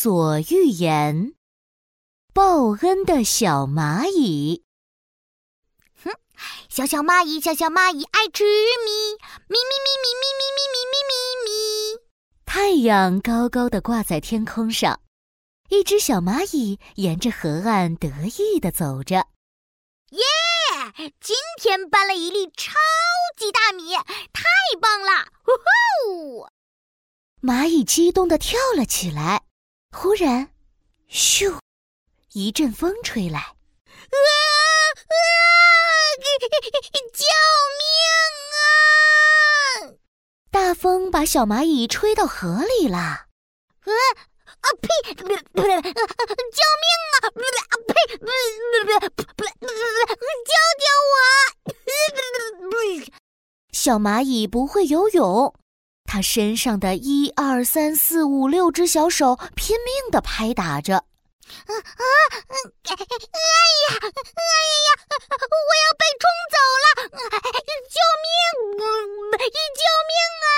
索寓言》：报恩的小蚂蚁。哼，小小蚂蚁，小小蚂蚁爱吃米，咪咪咪咪咪咪咪咪咪咪咪。太阳高高的挂在天空上，一只小蚂蚁沿着河岸得意的走着。耶！今天搬了一粒超级大米，太棒了！呼呼！蚂蚁激动的跳了起来。忽然，咻！一阵风吹来，啊啊！救命啊！大风把小蚂蚁吹到河里了。啊啊呸！救命啊！啊呸！救救我！小蚂蚁不会游泳。它身上的一二三四五六只小手拼命的拍打着，啊啊！哎呀，哎呀呀！我要被冲走了！救命！救命啊！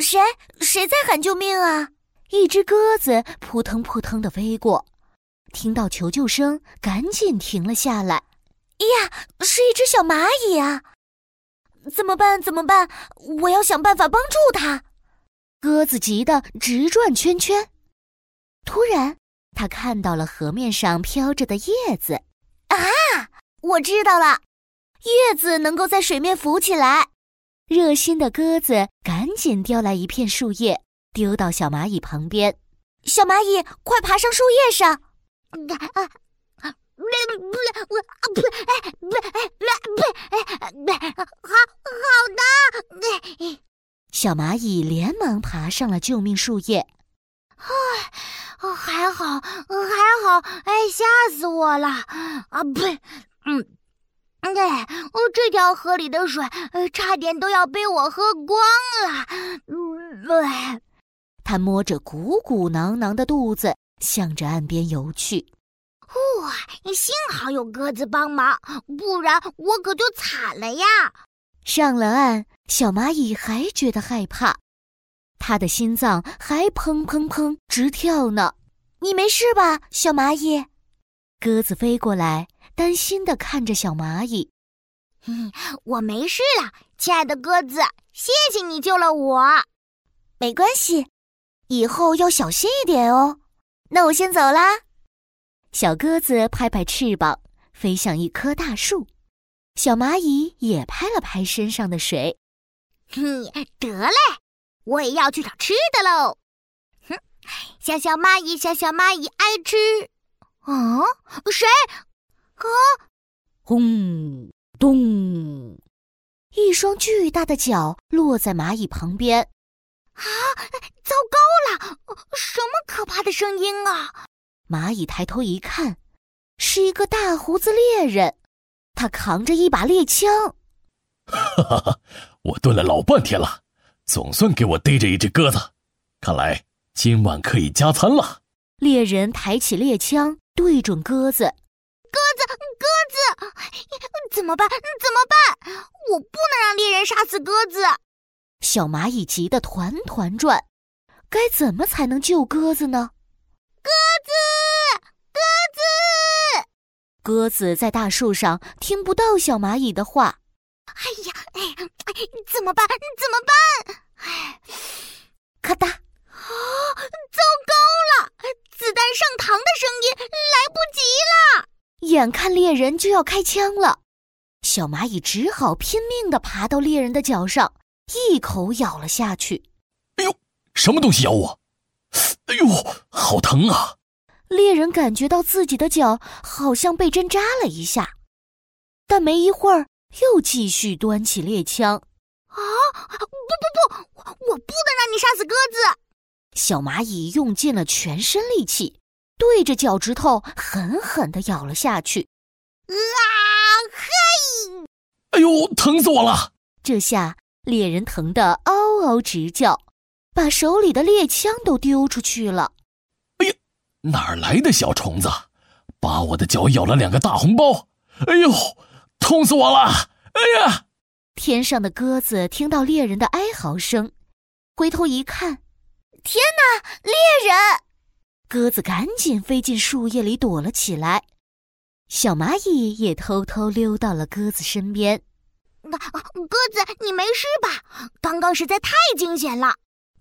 谁？谁在喊救命啊？一只鸽子扑腾扑腾的飞过，听到求救声，赶紧停了下来。呀，是一只小蚂蚁啊！怎么办？怎么办？我要想办法帮助他。鸽子急得直转圈圈。突然，他看到了河面上飘着的叶子。啊，我知道了，叶子能够在水面浮起来。热心的鸽子赶紧叼来一片树叶，丢到小蚂蚁旁边。小蚂蚁，快爬上树叶上！啊啊不不，我啊不哎不哎不哎不好好的。小蚂蚁连忙爬上了救命树叶。哎，还好还好，哎，吓死我了！啊呸，嗯，哎，哦这条河里的水，差点都要被我喝光了。嗯，对。他摸着鼓鼓囊囊的肚子，向着岸边游去。哇！幸好有鸽子帮忙，不然我可就惨了呀。上了岸，小蚂蚁还觉得害怕，它的心脏还砰砰砰直跳呢。你没事吧，小蚂蚁？鸽子飞过来，担心的看着小蚂蚁。嗯，我没事了，亲爱的鸽子，谢谢你救了我。没关系，以后要小心一点哦。那我先走啦。小鸽子拍拍翅膀，飞向一棵大树。小蚂蚁也拍了拍身上的水。哼，得嘞，我也要去找吃的喽。哼，小小蚂蚁，小小蚂蚁爱吃。啊，谁？啊！轰咚！一双巨大的脚落在蚂蚁旁边。啊！糟糕了！什么可怕的声音啊！蚂蚁抬头一看，是一个大胡子猎人，他扛着一把猎枪。哈哈哈！我蹲了老半天了，总算给我逮着一只鸽子，看来今晚可以加餐了。猎人抬起猎枪，对准鸽子。鸽子，鸽子，怎么办？怎么办？我不能让猎人杀死鸽子。小蚂蚁急得团团转，该怎么才能救鸽子呢？鸽子，鸽子，鸽子在大树上听不到小蚂蚁的话。哎呀，哎，怎么办？怎么办？哎，咔嗒！啊，糟糕了！子弹上膛的声音，来不及了。眼看猎人就要开枪了，小蚂蚁只好拼命的爬到猎人的脚上，一口咬了下去。哎呦，什么东西咬我？哎呦，好疼啊！猎人感觉到自己的脚好像被针扎了一下，但没一会儿又继续端起猎枪。啊！不不不，我不能让你杀死鸽子！小蚂蚁用尽了全身力气，对着脚趾头狠狠地咬了下去。啊嘿！哎呦，疼死我了！这下猎人疼得嗷嗷直叫。把手里的猎枪都丢出去了！哎呀，哪儿来的小虫子，把我的脚咬了两个大红包！哎呦，痛死我了！哎呀！天上的鸽子听到猎人的哀嚎声，回头一看，天哪，猎人！鸽子赶紧飞进树叶里躲了起来。小蚂蚁也偷偷溜到了鸽子身边。鸽子，你没事吧？刚刚实在太惊险了，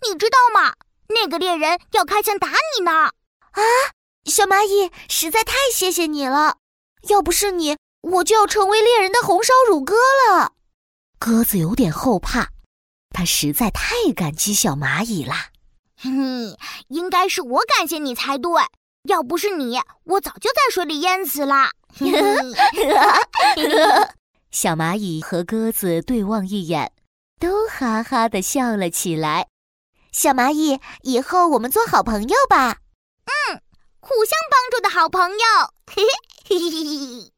你知道吗？那个猎人要开枪打你呢！啊，小蚂蚁，实在太谢谢你了，要不是你，我就要成为猎人的红烧乳鸽了。鸽子有点后怕，它实在太感激小蚂蚁了。哼，应该是我感谢你才对，要不是你，我早就在水里淹死了。小蚂蚁和鸽子对望一眼，都哈哈的笑了起来。小蚂蚁，以后我们做好朋友吧。嗯，互相帮助的好朋友。嘿嘿嘿嘿嘿。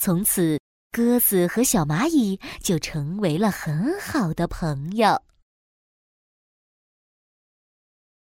从此，鸽子和小蚂蚁就成为了很好的朋友。